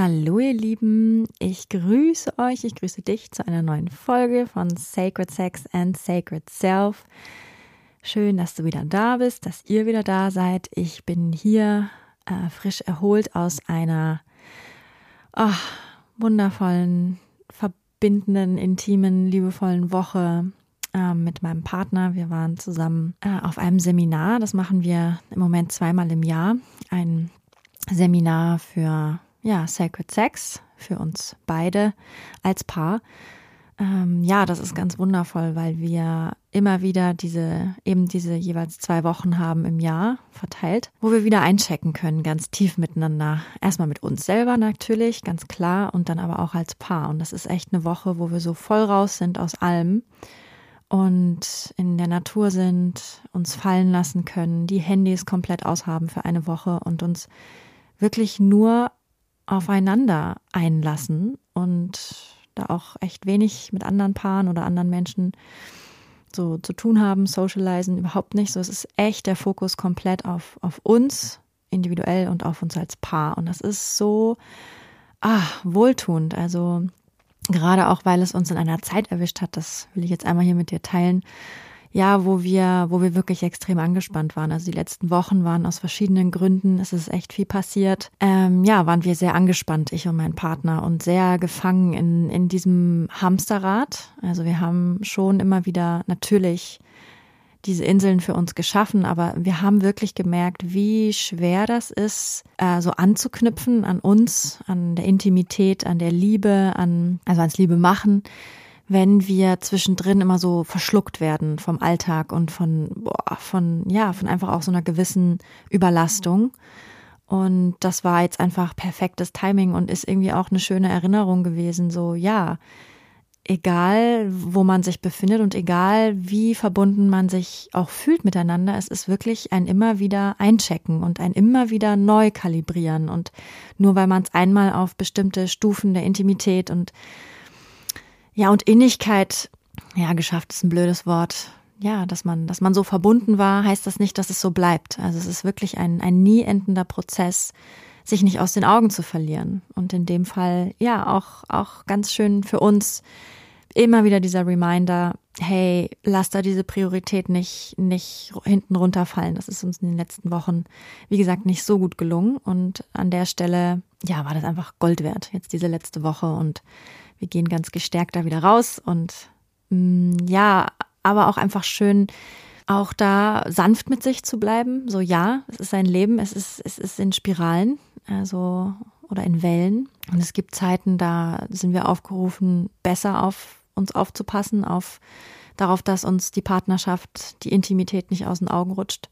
Hallo ihr Lieben, ich grüße euch, ich grüße dich zu einer neuen Folge von Sacred Sex and Sacred Self. Schön, dass du wieder da bist, dass ihr wieder da seid. Ich bin hier äh, frisch erholt aus einer oh, wundervollen, verbindenden, intimen, liebevollen Woche äh, mit meinem Partner. Wir waren zusammen äh, auf einem Seminar. Das machen wir im Moment zweimal im Jahr. Ein Seminar für ja, Sacred Sex für uns beide als Paar. Ähm, ja, das ist ganz wundervoll, weil wir immer wieder diese, eben diese jeweils zwei Wochen haben im Jahr verteilt, wo wir wieder einchecken können, ganz tief miteinander. Erstmal mit uns selber natürlich, ganz klar, und dann aber auch als Paar. Und das ist echt eine Woche, wo wir so voll raus sind aus allem und in der Natur sind, uns fallen lassen können, die Handys komplett aushaben für eine Woche und uns wirklich nur aufeinander einlassen und da auch echt wenig mit anderen Paaren oder anderen Menschen so zu tun haben, socialisen, überhaupt nicht. So, es ist echt der Fokus komplett auf, auf uns individuell und auf uns als Paar. Und das ist so ah, wohltuend. Also gerade auch, weil es uns in einer Zeit erwischt hat, das will ich jetzt einmal hier mit dir teilen, ja, wo wir, wo wir wirklich extrem angespannt waren. Also die letzten Wochen waren aus verschiedenen Gründen, es ist echt viel passiert. Ähm, ja, waren wir sehr angespannt, ich und mein Partner, und sehr gefangen in, in diesem Hamsterrad. Also wir haben schon immer wieder natürlich diese Inseln für uns geschaffen, aber wir haben wirklich gemerkt, wie schwer das ist, äh, so anzuknüpfen an uns, an der Intimität, an der Liebe, an, also ans Liebe machen wenn wir zwischendrin immer so verschluckt werden vom Alltag und von, boah, von, ja, von einfach auch so einer gewissen Überlastung. Und das war jetzt einfach perfektes Timing und ist irgendwie auch eine schöne Erinnerung gewesen. So, ja, egal wo man sich befindet und egal wie verbunden man sich auch fühlt miteinander, es ist wirklich ein immer wieder einchecken und ein immer wieder neu kalibrieren. Und nur weil man es einmal auf bestimmte Stufen der Intimität und ja, und Innigkeit, ja, geschafft ist ein blödes Wort. Ja, dass man, dass man so verbunden war, heißt das nicht, dass es so bleibt. Also es ist wirklich ein, ein nie endender Prozess, sich nicht aus den Augen zu verlieren. Und in dem Fall, ja, auch, auch ganz schön für uns immer wieder dieser Reminder, hey, lass da diese Priorität nicht, nicht hinten runterfallen. Das ist uns in den letzten Wochen, wie gesagt, nicht so gut gelungen. Und an der Stelle, ja, war das einfach Gold wert, jetzt diese letzte Woche und wir gehen ganz gestärkt da wieder raus und mh, mm, ja, aber auch einfach schön, auch da sanft mit sich zu bleiben. So ja, es ist ein Leben, es ist, es ist in Spiralen, also oder in Wellen. Und es gibt Zeiten, da sind wir aufgerufen, besser auf uns aufzupassen, auf darauf, dass uns die Partnerschaft, die Intimität nicht aus den Augen rutscht.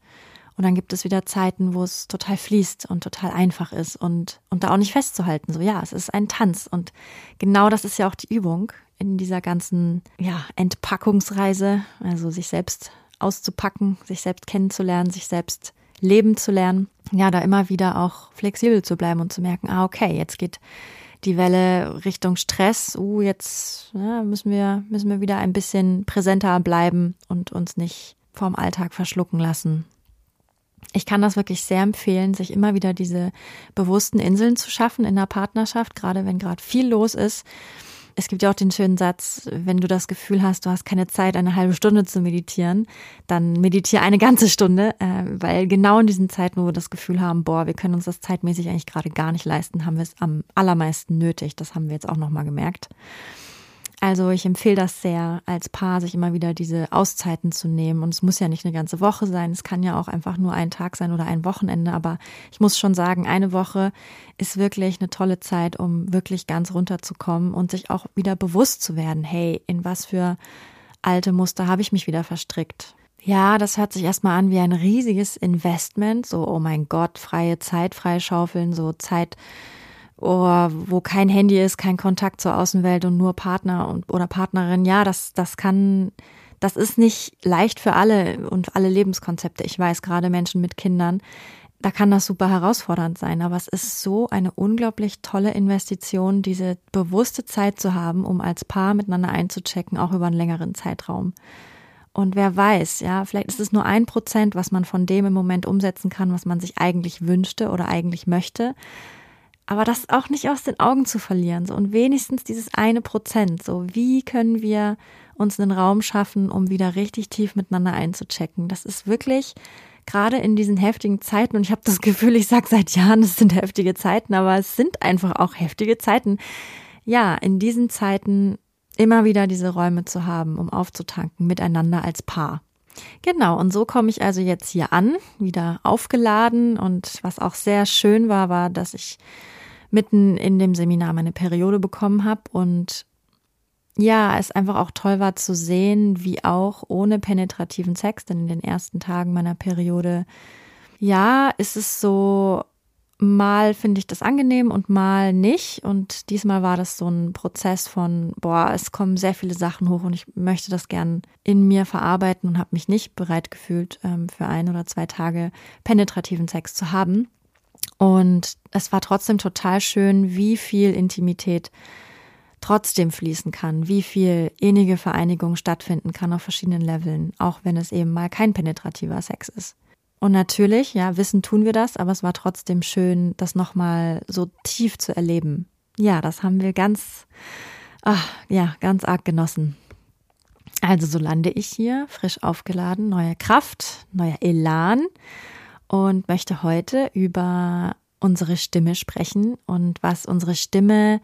Und dann gibt es wieder Zeiten, wo es total fließt und total einfach ist und, und da auch nicht festzuhalten. So, ja, es ist ein Tanz. Und genau das ist ja auch die Übung in dieser ganzen, ja, Entpackungsreise. Also sich selbst auszupacken, sich selbst kennenzulernen, sich selbst leben zu lernen. Ja, da immer wieder auch flexibel zu bleiben und zu merken, ah, okay, jetzt geht die Welle Richtung Stress. Uh, jetzt ja, müssen wir, müssen wir wieder ein bisschen präsenter bleiben und uns nicht vorm Alltag verschlucken lassen ich kann das wirklich sehr empfehlen, sich immer wieder diese bewussten Inseln zu schaffen in der Partnerschaft, gerade wenn gerade viel los ist. Es gibt ja auch den schönen Satz, wenn du das Gefühl hast, du hast keine Zeit, eine halbe Stunde zu meditieren, dann meditiere eine ganze Stunde, äh, weil genau in diesen Zeiten, wo wir das Gefühl haben, boah, wir können uns das zeitmäßig eigentlich gerade gar nicht leisten, haben wir es am allermeisten nötig. Das haben wir jetzt auch nochmal gemerkt. Also ich empfehle das sehr, als Paar sich immer wieder diese Auszeiten zu nehmen. Und es muss ja nicht eine ganze Woche sein, es kann ja auch einfach nur ein Tag sein oder ein Wochenende. Aber ich muss schon sagen, eine Woche ist wirklich eine tolle Zeit, um wirklich ganz runterzukommen und sich auch wieder bewusst zu werden, hey, in was für alte Muster habe ich mich wieder verstrickt? Ja, das hört sich erstmal an wie ein riesiges Investment. So, oh mein Gott, freie Zeit freischaufeln, so Zeit, oh, wo kein Handy ist, kein Kontakt zur Außenwelt und nur Partner und, oder Partnerin. Ja, das, das kann, das ist nicht leicht für alle und alle Lebenskonzepte. Ich weiß, gerade Menschen mit Kindern, da kann das super herausfordernd sein. Aber es ist so eine unglaublich tolle Investition, diese bewusste Zeit zu haben, um als Paar miteinander einzuchecken, auch über einen längeren Zeitraum. Und wer weiß, ja, vielleicht ist es nur ein Prozent, was man von dem im Moment umsetzen kann, was man sich eigentlich wünschte oder eigentlich möchte. Aber das auch nicht aus den Augen zu verlieren. So, und wenigstens dieses eine Prozent. So, wie können wir uns einen Raum schaffen, um wieder richtig tief miteinander einzuchecken? Das ist wirklich gerade in diesen heftigen Zeiten, und ich habe das Gefühl, ich sage seit Jahren, es sind heftige Zeiten, aber es sind einfach auch heftige Zeiten. Ja, in diesen Zeiten immer wieder diese Räume zu haben, um aufzutanken, miteinander als Paar. Genau, und so komme ich also jetzt hier an, wieder aufgeladen. Und was auch sehr schön war, war, dass ich mitten in dem Seminar meine Periode bekommen habe und ja, es einfach auch toll war zu sehen, wie auch ohne penetrativen Sex, denn in den ersten Tagen meiner Periode, ja, ist es so Mal finde ich das angenehm und mal nicht. Und diesmal war das so ein Prozess von, boah, es kommen sehr viele Sachen hoch und ich möchte das gern in mir verarbeiten und habe mich nicht bereit gefühlt, ähm, für ein oder zwei Tage penetrativen Sex zu haben. Und es war trotzdem total schön, wie viel Intimität trotzdem fließen kann, wie viel innige Vereinigung stattfinden kann auf verschiedenen Leveln, auch wenn es eben mal kein penetrativer Sex ist. Und natürlich, ja, wissen tun wir das, aber es war trotzdem schön, das nochmal so tief zu erleben. Ja, das haben wir ganz, ach, ja, ganz arg genossen. Also so lande ich hier, frisch aufgeladen, neue Kraft, neuer Elan und möchte heute über unsere Stimme sprechen und was unsere Stimme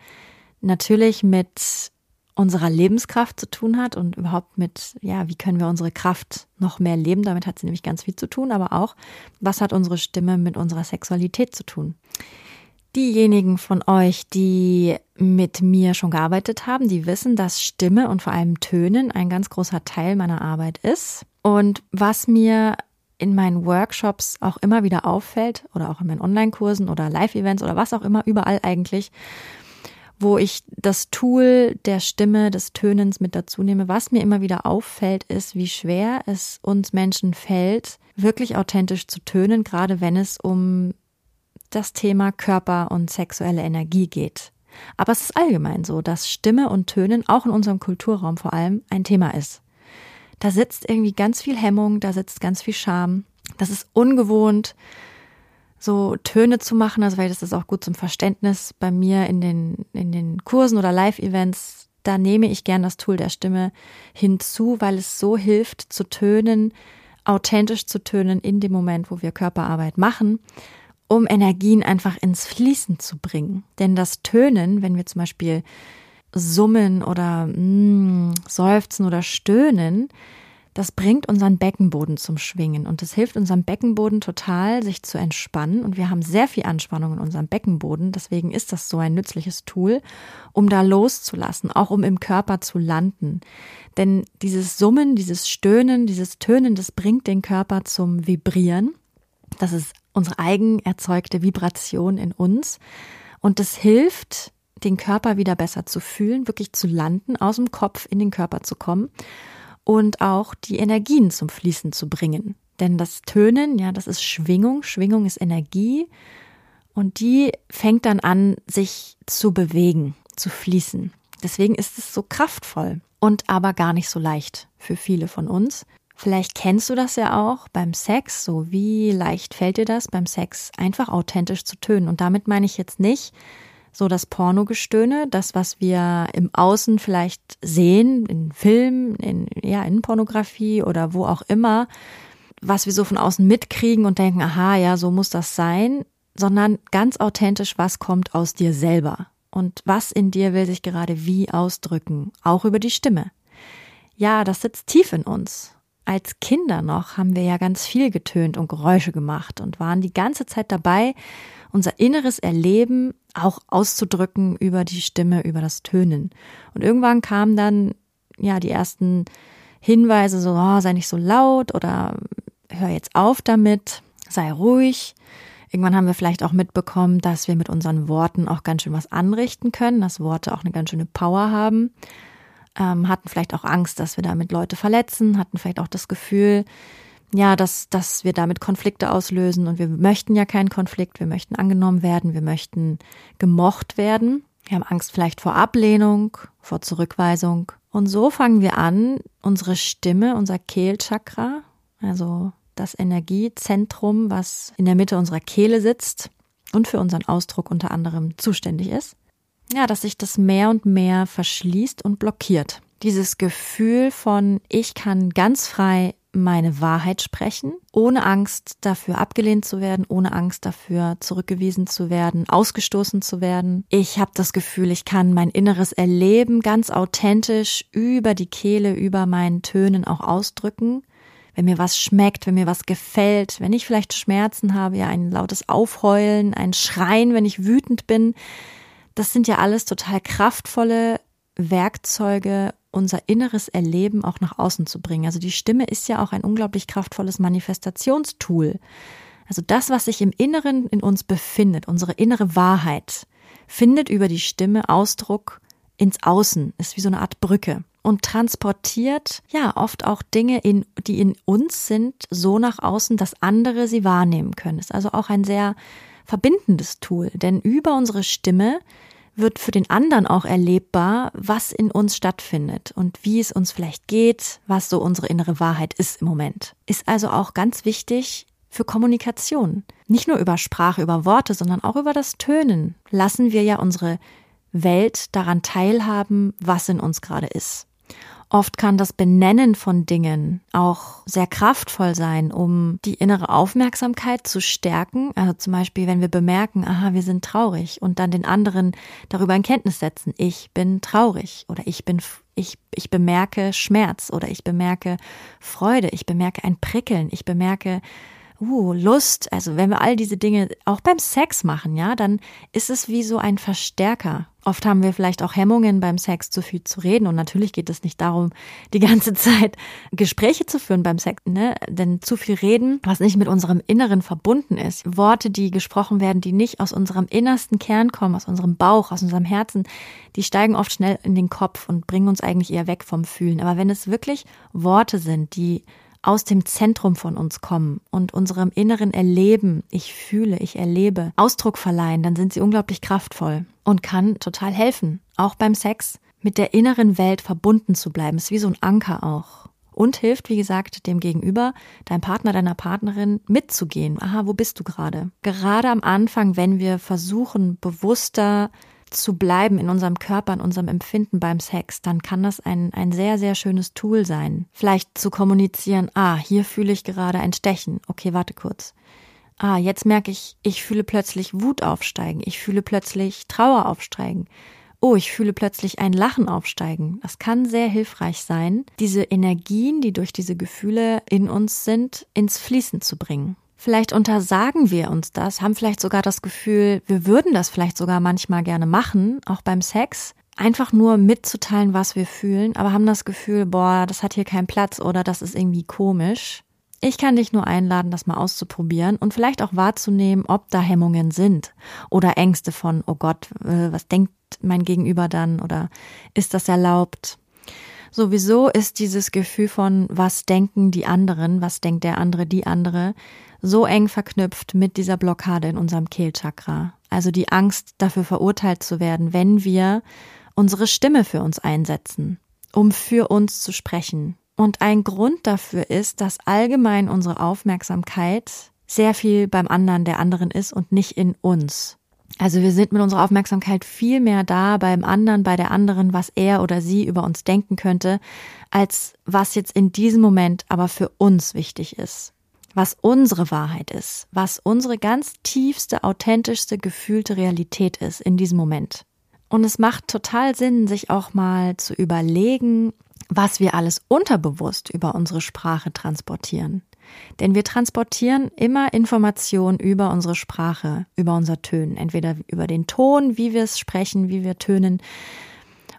natürlich mit unserer Lebenskraft zu tun hat und überhaupt mit, ja, wie können wir unsere Kraft noch mehr leben? Damit hat sie nämlich ganz viel zu tun, aber auch, was hat unsere Stimme mit unserer Sexualität zu tun? Diejenigen von euch, die mit mir schon gearbeitet haben, die wissen, dass Stimme und vor allem Tönen ein ganz großer Teil meiner Arbeit ist. Und was mir in meinen Workshops auch immer wieder auffällt oder auch in meinen Online-Kursen oder Live-Events oder was auch immer, überall eigentlich, wo ich das Tool der Stimme, des Tönens mit dazu nehme. Was mir immer wieder auffällt, ist, wie schwer es uns Menschen fällt, wirklich authentisch zu tönen, gerade wenn es um das Thema Körper und sexuelle Energie geht. Aber es ist allgemein so, dass Stimme und Tönen auch in unserem Kulturraum vor allem ein Thema ist. Da sitzt irgendwie ganz viel Hemmung, da sitzt ganz viel Scham. Das ist ungewohnt so Töne zu machen, also weil das ist auch gut zum Verständnis bei mir in den, in den Kursen oder Live-Events, da nehme ich gern das Tool der Stimme hinzu, weil es so hilft zu tönen, authentisch zu tönen in dem Moment, wo wir Körperarbeit machen, um Energien einfach ins Fließen zu bringen. Denn das Tönen, wenn wir zum Beispiel summen oder mm, seufzen oder stöhnen, das bringt unseren Beckenboden zum Schwingen und das hilft unserem Beckenboden total, sich zu entspannen. Und wir haben sehr viel Anspannung in unserem Beckenboden. Deswegen ist das so ein nützliches Tool, um da loszulassen, auch um im Körper zu landen. Denn dieses Summen, dieses Stöhnen, dieses Tönen, das bringt den Körper zum Vibrieren. Das ist unsere eigen erzeugte Vibration in uns. Und das hilft, den Körper wieder besser zu fühlen, wirklich zu landen, aus dem Kopf in den Körper zu kommen und auch die Energien zum Fließen zu bringen. Denn das Tönen, ja, das ist Schwingung. Schwingung ist Energie und die fängt dann an, sich zu bewegen, zu fließen. Deswegen ist es so kraftvoll und aber gar nicht so leicht für viele von uns. Vielleicht kennst du das ja auch beim Sex. So wie leicht fällt dir das beim Sex, einfach authentisch zu tönen? Und damit meine ich jetzt nicht, so das Pornogestöhne, das, was wir im Außen vielleicht sehen, in Filmen, in, ja, in Pornografie oder wo auch immer, was wir so von außen mitkriegen und denken, aha, ja, so muss das sein, sondern ganz authentisch, was kommt aus dir selber und was in dir will sich gerade wie ausdrücken, auch über die Stimme. Ja, das sitzt tief in uns. Als Kinder noch haben wir ja ganz viel getönt und Geräusche gemacht und waren die ganze Zeit dabei, unser inneres Erleben auch auszudrücken über die Stimme, über das Tönen. Und irgendwann kamen dann ja die ersten Hinweise, so, oh, sei nicht so laut oder hör jetzt auf damit, sei ruhig. Irgendwann haben wir vielleicht auch mitbekommen, dass wir mit unseren Worten auch ganz schön was anrichten können, dass Worte auch eine ganz schöne Power haben. Ähm, hatten vielleicht auch Angst, dass wir damit Leute verletzen, hatten vielleicht auch das Gefühl, ja, dass, dass wir damit Konflikte auslösen und wir möchten ja keinen Konflikt, wir möchten angenommen werden, wir möchten gemocht werden. Wir haben Angst vielleicht vor Ablehnung, vor Zurückweisung. Und so fangen wir an, unsere Stimme, unser Kehlchakra, also das Energiezentrum, was in der Mitte unserer Kehle sitzt und für unseren Ausdruck unter anderem zuständig ist, ja, dass sich das mehr und mehr verschließt und blockiert. Dieses Gefühl von, ich kann ganz frei meine Wahrheit sprechen, ohne Angst dafür abgelehnt zu werden, ohne Angst dafür zurückgewiesen zu werden, ausgestoßen zu werden. Ich habe das Gefühl, ich kann mein inneres Erleben ganz authentisch über die Kehle, über meinen Tönen auch ausdrücken. Wenn mir was schmeckt, wenn mir was gefällt, wenn ich vielleicht Schmerzen habe, ja ein lautes Aufheulen, ein Schreien, wenn ich wütend bin, das sind ja alles total kraftvolle Werkzeuge, unser inneres Erleben auch nach außen zu bringen. Also die Stimme ist ja auch ein unglaublich kraftvolles Manifestationstool. Also das, was sich im Inneren in uns befindet, unsere innere Wahrheit, findet über die Stimme Ausdruck ins Außen, ist wie so eine Art Brücke und transportiert ja oft auch Dinge, in, die in uns sind, so nach außen, dass andere sie wahrnehmen können. Ist also auch ein sehr verbindendes Tool, denn über unsere Stimme wird für den anderen auch erlebbar, was in uns stattfindet und wie es uns vielleicht geht, was so unsere innere Wahrheit ist im Moment. Ist also auch ganz wichtig für Kommunikation. Nicht nur über Sprache, über Worte, sondern auch über das Tönen lassen wir ja unsere Welt daran teilhaben, was in uns gerade ist. Oft kann das Benennen von Dingen auch sehr kraftvoll sein, um die innere Aufmerksamkeit zu stärken. Also zum Beispiel, wenn wir bemerken, aha, wir sind traurig und dann den anderen darüber in Kenntnis setzen, ich bin traurig oder ich bin, ich, ich bemerke Schmerz oder ich bemerke Freude, ich bemerke ein Prickeln, ich bemerke uh, Lust, also wenn wir all diese Dinge auch beim Sex machen, ja, dann ist es wie so ein Verstärker. Oft haben wir vielleicht auch Hemmungen beim Sex zu viel zu reden und natürlich geht es nicht darum, die ganze Zeit Gespräche zu führen beim Sex, ne? Denn zu viel reden, was nicht mit unserem Inneren verbunden ist, Worte, die gesprochen werden, die nicht aus unserem innersten Kern kommen, aus unserem Bauch, aus unserem Herzen, die steigen oft schnell in den Kopf und bringen uns eigentlich eher weg vom Fühlen. Aber wenn es wirklich Worte sind, die aus dem Zentrum von uns kommen und unserem inneren Erleben, ich fühle, ich erlebe, Ausdruck verleihen, dann sind sie unglaublich kraftvoll und kann total helfen, auch beim Sex mit der inneren Welt verbunden zu bleiben. Ist wie so ein Anker auch. Und hilft, wie gesagt, dem Gegenüber, deinem Partner, deiner Partnerin mitzugehen. Aha, wo bist du gerade? Gerade am Anfang, wenn wir versuchen, bewusster zu bleiben in unserem Körper, in unserem Empfinden beim Sex, dann kann das ein, ein sehr, sehr schönes Tool sein. Vielleicht zu kommunizieren, ah, hier fühle ich gerade ein Stechen. Okay, warte kurz. Ah, jetzt merke ich, ich fühle plötzlich Wut aufsteigen. Ich fühle plötzlich Trauer aufsteigen. Oh, ich fühle plötzlich ein Lachen aufsteigen. Das kann sehr hilfreich sein, diese Energien, die durch diese Gefühle in uns sind, ins Fließen zu bringen. Vielleicht untersagen wir uns das, haben vielleicht sogar das Gefühl, wir würden das vielleicht sogar manchmal gerne machen, auch beim Sex, einfach nur mitzuteilen, was wir fühlen, aber haben das Gefühl, boah, das hat hier keinen Platz oder das ist irgendwie komisch. Ich kann dich nur einladen, das mal auszuprobieren und vielleicht auch wahrzunehmen, ob da Hemmungen sind oder Ängste von, oh Gott, äh, was denkt mein Gegenüber dann oder ist das erlaubt? Sowieso ist dieses Gefühl von, was denken die anderen, was denkt der andere, die andere, so eng verknüpft mit dieser Blockade in unserem Kehlchakra. Also die Angst, dafür verurteilt zu werden, wenn wir unsere Stimme für uns einsetzen, um für uns zu sprechen. Und ein Grund dafür ist, dass allgemein unsere Aufmerksamkeit sehr viel beim anderen der anderen ist und nicht in uns. Also wir sind mit unserer Aufmerksamkeit viel mehr da beim anderen, bei der anderen, was er oder sie über uns denken könnte, als was jetzt in diesem Moment aber für uns wichtig ist was unsere Wahrheit ist, was unsere ganz tiefste, authentischste, gefühlte Realität ist in diesem Moment. Und es macht total Sinn, sich auch mal zu überlegen, was wir alles unterbewusst über unsere Sprache transportieren. Denn wir transportieren immer Informationen über unsere Sprache, über unser Tönen, entweder über den Ton, wie wir es sprechen, wie wir tönen,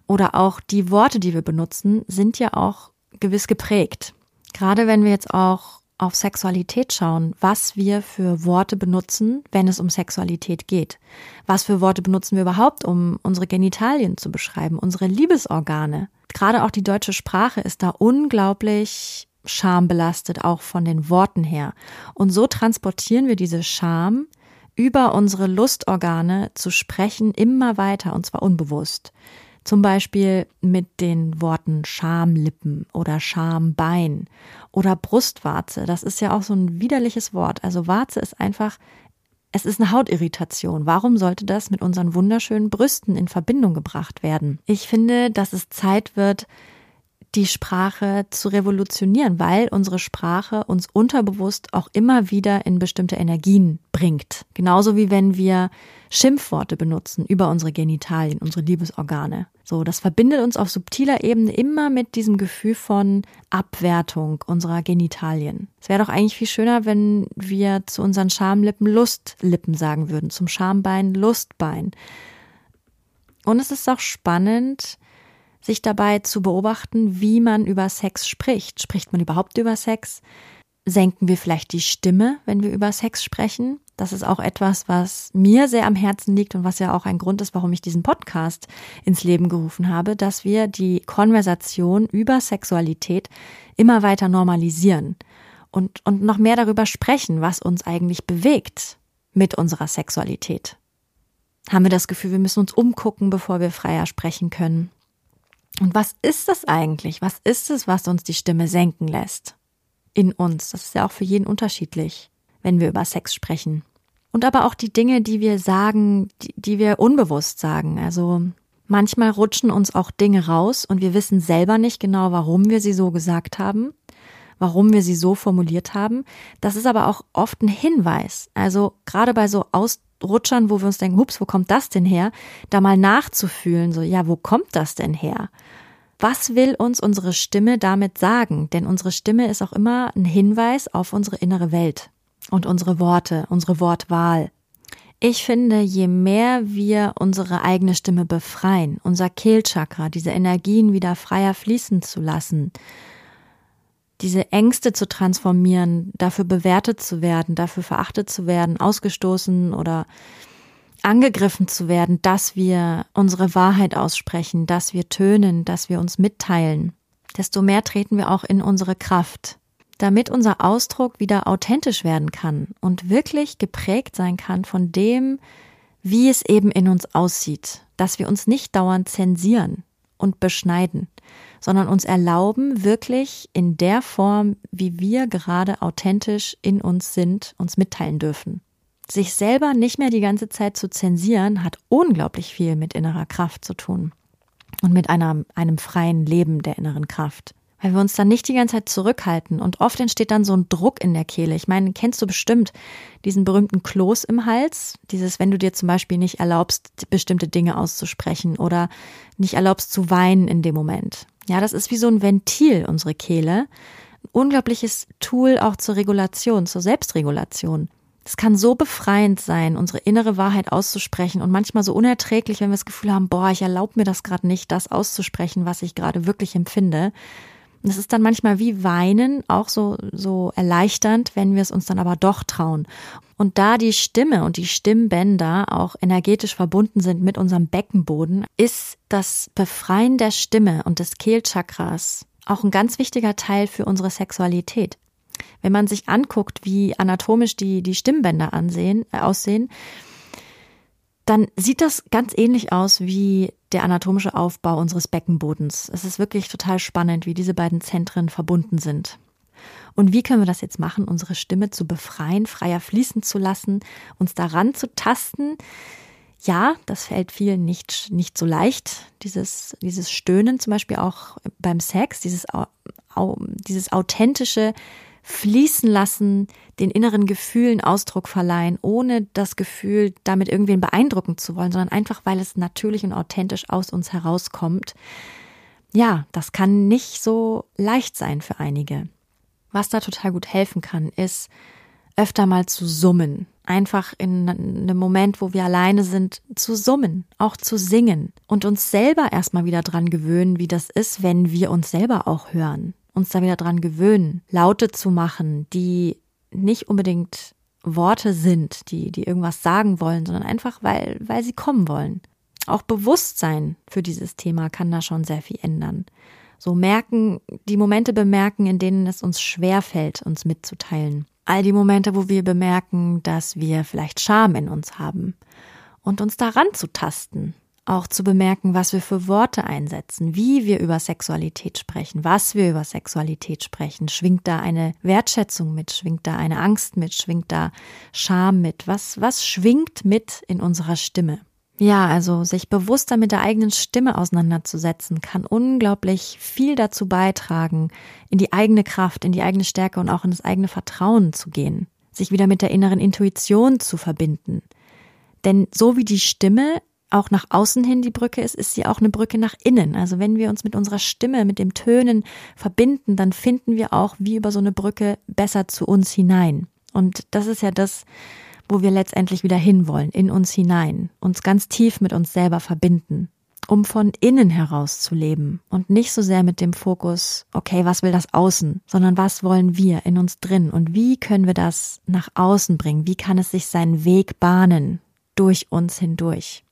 oder auch die Worte, die wir benutzen, sind ja auch gewiss geprägt. Gerade wenn wir jetzt auch auf Sexualität schauen, was wir für Worte benutzen, wenn es um Sexualität geht. Was für Worte benutzen wir überhaupt, um unsere Genitalien zu beschreiben, unsere Liebesorgane. Gerade auch die deutsche Sprache ist da unglaublich schambelastet, auch von den Worten her. Und so transportieren wir diese Scham über unsere Lustorgane zu sprechen immer weiter, und zwar unbewusst. Zum Beispiel mit den Worten Schamlippen oder Schambein oder Brustwarze. Das ist ja auch so ein widerliches Wort. Also Warze ist einfach, es ist eine Hautirritation. Warum sollte das mit unseren wunderschönen Brüsten in Verbindung gebracht werden? Ich finde, dass es Zeit wird, die Sprache zu revolutionieren, weil unsere Sprache uns unterbewusst auch immer wieder in bestimmte Energien bringt. Genauso wie wenn wir Schimpfworte benutzen über unsere Genitalien, unsere Liebesorgane. So, das verbindet uns auf subtiler Ebene immer mit diesem Gefühl von Abwertung unserer Genitalien. Es wäre doch eigentlich viel schöner, wenn wir zu unseren Schamlippen Lustlippen sagen würden, zum Schambein Lustbein. Und es ist auch spannend, sich dabei zu beobachten, wie man über Sex spricht. Spricht man überhaupt über Sex? Senken wir vielleicht die Stimme, wenn wir über Sex sprechen? Das ist auch etwas, was mir sehr am Herzen liegt und was ja auch ein Grund ist, warum ich diesen Podcast ins Leben gerufen habe, dass wir die Konversation über Sexualität immer weiter normalisieren und, und noch mehr darüber sprechen, was uns eigentlich bewegt mit unserer Sexualität. Haben wir das Gefühl, wir müssen uns umgucken, bevor wir freier sprechen können? Und was ist das eigentlich? Was ist es, was uns die Stimme senken lässt? In uns. Das ist ja auch für jeden unterschiedlich, wenn wir über Sex sprechen. Und aber auch die Dinge, die wir sagen, die, die wir unbewusst sagen. Also manchmal rutschen uns auch Dinge raus und wir wissen selber nicht genau, warum wir sie so gesagt haben, warum wir sie so formuliert haben. Das ist aber auch oft ein Hinweis. Also gerade bei so Aus Rutschern, wo wir uns denken, hups, wo kommt das denn her? Da mal nachzufühlen, so, ja, wo kommt das denn her? Was will uns unsere Stimme damit sagen? Denn unsere Stimme ist auch immer ein Hinweis auf unsere innere Welt und unsere Worte, unsere Wortwahl. Ich finde, je mehr wir unsere eigene Stimme befreien, unser Kehlchakra, diese Energien wieder freier fließen zu lassen, diese Ängste zu transformieren, dafür bewertet zu werden, dafür verachtet zu werden, ausgestoßen oder angegriffen zu werden, dass wir unsere Wahrheit aussprechen, dass wir tönen, dass wir uns mitteilen, desto mehr treten wir auch in unsere Kraft, damit unser Ausdruck wieder authentisch werden kann und wirklich geprägt sein kann von dem, wie es eben in uns aussieht, dass wir uns nicht dauernd zensieren und beschneiden, sondern uns erlauben, wirklich in der Form, wie wir gerade authentisch in uns sind, uns mitteilen dürfen. Sich selber nicht mehr die ganze Zeit zu zensieren, hat unglaublich viel mit innerer Kraft zu tun und mit einer, einem freien Leben der inneren Kraft weil wir uns dann nicht die ganze Zeit zurückhalten und oft entsteht dann so ein Druck in der Kehle. Ich meine, kennst du bestimmt diesen berühmten Kloß im Hals? Dieses, wenn du dir zum Beispiel nicht erlaubst, bestimmte Dinge auszusprechen oder nicht erlaubst zu weinen in dem Moment. Ja, das ist wie so ein Ventil, unsere Kehle. Ein unglaubliches Tool auch zur Regulation, zur Selbstregulation. Es kann so befreiend sein, unsere innere Wahrheit auszusprechen und manchmal so unerträglich, wenn wir das Gefühl haben, boah, ich erlaube mir das gerade nicht, das auszusprechen, was ich gerade wirklich empfinde. Das ist dann manchmal wie Weinen, auch so, so erleichternd, wenn wir es uns dann aber doch trauen. Und da die Stimme und die Stimmbänder auch energetisch verbunden sind mit unserem Beckenboden, ist das Befreien der Stimme und des Kehlchakras auch ein ganz wichtiger Teil für unsere Sexualität. Wenn man sich anguckt, wie anatomisch die, die Stimmbänder ansehen, äh, aussehen, dann sieht das ganz ähnlich aus wie der anatomische Aufbau unseres Beckenbodens. Es ist wirklich total spannend, wie diese beiden Zentren verbunden sind. Und wie können wir das jetzt machen, unsere Stimme zu befreien, freier fließen zu lassen, uns daran zu tasten? Ja, das fällt vielen nicht, nicht so leicht. Dieses, dieses Stöhnen zum Beispiel auch beim Sex, dieses, dieses authentische fließen lassen, den inneren Gefühlen Ausdruck verleihen, ohne das Gefühl, damit irgendwen beeindrucken zu wollen, sondern einfach, weil es natürlich und authentisch aus uns herauskommt. Ja, das kann nicht so leicht sein für einige. Was da total gut helfen kann, ist öfter mal zu summen. Einfach in einem Moment, wo wir alleine sind, zu summen, auch zu singen und uns selber erstmal wieder dran gewöhnen, wie das ist, wenn wir uns selber auch hören uns da wieder dran gewöhnen, Laute zu machen, die nicht unbedingt Worte sind, die, die irgendwas sagen wollen, sondern einfach, weil, weil sie kommen wollen. Auch Bewusstsein für dieses Thema kann da schon sehr viel ändern. So merken, die Momente bemerken, in denen es uns schwer fällt, uns mitzuteilen. All die Momente, wo wir bemerken, dass wir vielleicht Scham in uns haben und uns daran zu tasten, auch zu bemerken, was wir für Worte einsetzen, wie wir über Sexualität sprechen, was wir über Sexualität sprechen. Schwingt da eine Wertschätzung mit, schwingt da eine Angst mit, schwingt da Scham mit? Was, was schwingt mit in unserer Stimme? Ja, also sich bewusster mit der eigenen Stimme auseinanderzusetzen, kann unglaublich viel dazu beitragen, in die eigene Kraft, in die eigene Stärke und auch in das eigene Vertrauen zu gehen, sich wieder mit der inneren Intuition zu verbinden. Denn so wie die Stimme auch nach außen hin die Brücke ist, ist sie auch eine Brücke nach innen. Also wenn wir uns mit unserer Stimme, mit dem Tönen verbinden, dann finden wir auch wie über so eine Brücke besser zu uns hinein. Und das ist ja das, wo wir letztendlich wieder hinwollen, in uns hinein, uns ganz tief mit uns selber verbinden, um von innen heraus zu leben und nicht so sehr mit dem Fokus, okay, was will das außen, sondern was wollen wir in uns drin und wie können wir das nach außen bringen, wie kann es sich seinen Weg bahnen durch uns hindurch.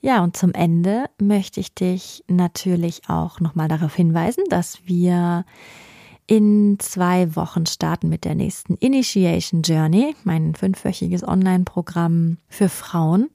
Ja, und zum Ende möchte ich dich natürlich auch nochmal darauf hinweisen, dass wir in zwei Wochen starten mit der nächsten Initiation Journey, mein fünfwöchiges Online-Programm für Frauen.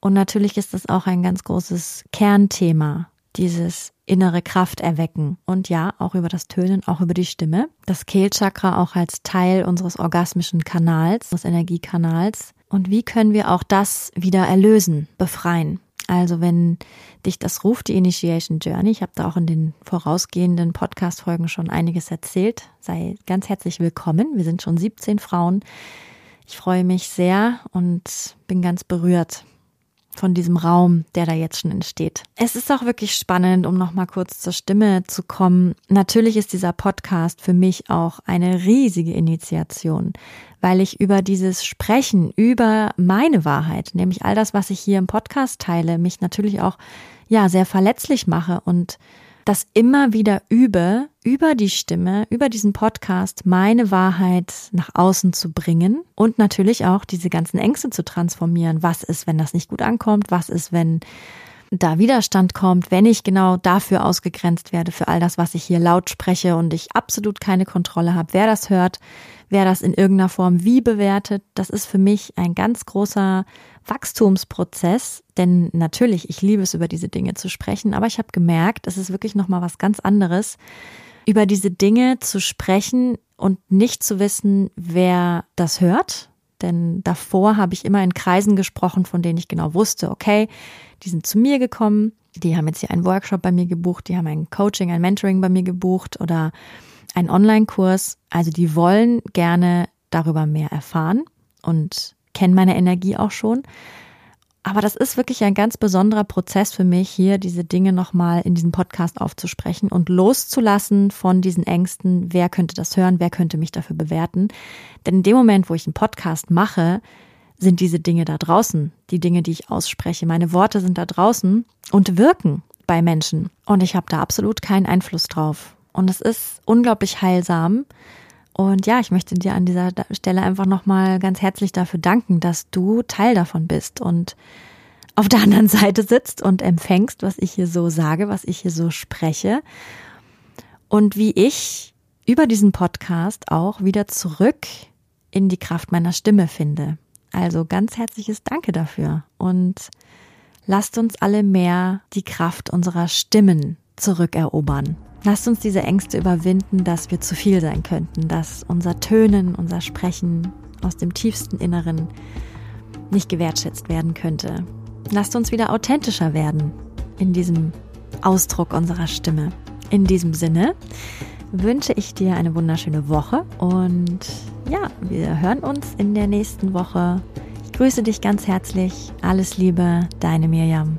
Und natürlich ist das auch ein ganz großes Kernthema, dieses innere Kraft erwecken. Und ja, auch über das Tönen, auch über die Stimme. Das Kehlchakra auch als Teil unseres orgasmischen Kanals, unseres Energiekanals. Und wie können wir auch das wieder erlösen, befreien? Also wenn dich das ruft, die Initiation Journey, ich habe da auch in den vorausgehenden Podcast-Folgen schon einiges erzählt, sei ganz herzlich willkommen. Wir sind schon 17 Frauen. Ich freue mich sehr und bin ganz berührt von diesem Raum, der da jetzt schon entsteht. Es ist auch wirklich spannend, um noch mal kurz zur Stimme zu kommen. Natürlich ist dieser Podcast für mich auch eine riesige Initiation, weil ich über dieses Sprechen, über meine Wahrheit, nämlich all das, was ich hier im Podcast teile, mich natürlich auch ja sehr verletzlich mache und das immer wieder übe, über die Stimme, über diesen Podcast meine Wahrheit nach außen zu bringen und natürlich auch diese ganzen Ängste zu transformieren. Was ist, wenn das nicht gut ankommt? Was ist, wenn da Widerstand kommt, wenn ich genau dafür ausgegrenzt werde, für all das, was ich hier laut spreche und ich absolut keine Kontrolle habe, wer das hört, wer das in irgendeiner Form wie bewertet, das ist für mich ein ganz großer Wachstumsprozess, denn natürlich, ich liebe es, über diese Dinge zu sprechen, aber ich habe gemerkt, es ist wirklich nochmal was ganz anderes, über diese Dinge zu sprechen und nicht zu wissen, wer das hört. Denn davor habe ich immer in Kreisen gesprochen, von denen ich genau wusste, okay, die sind zu mir gekommen, die haben jetzt hier einen Workshop bei mir gebucht, die haben ein Coaching, ein Mentoring bei mir gebucht oder einen Online-Kurs. Also die wollen gerne darüber mehr erfahren und kennen meine Energie auch schon. Aber das ist wirklich ein ganz besonderer Prozess für mich, hier diese Dinge nochmal in diesem Podcast aufzusprechen und loszulassen von diesen Ängsten, wer könnte das hören, wer könnte mich dafür bewerten. Denn in dem Moment, wo ich einen Podcast mache, sind diese Dinge da draußen, die Dinge, die ich ausspreche. Meine Worte sind da draußen und wirken bei Menschen. Und ich habe da absolut keinen Einfluss drauf. Und es ist unglaublich heilsam. Und ja, ich möchte dir an dieser Stelle einfach nochmal ganz herzlich dafür danken, dass du Teil davon bist und auf der anderen Seite sitzt und empfängst, was ich hier so sage, was ich hier so spreche. Und wie ich über diesen Podcast auch wieder zurück in die Kraft meiner Stimme finde. Also ganz herzliches Danke dafür und lasst uns alle mehr die Kraft unserer Stimmen zurückerobern. Lasst uns diese Ängste überwinden, dass wir zu viel sein könnten, dass unser Tönen, unser Sprechen aus dem tiefsten Inneren nicht gewertschätzt werden könnte. Lasst uns wieder authentischer werden in diesem Ausdruck unserer Stimme. In diesem Sinne wünsche ich dir eine wunderschöne Woche und ja, wir hören uns in der nächsten Woche. Ich grüße dich ganz herzlich. Alles Liebe, deine Mirjam.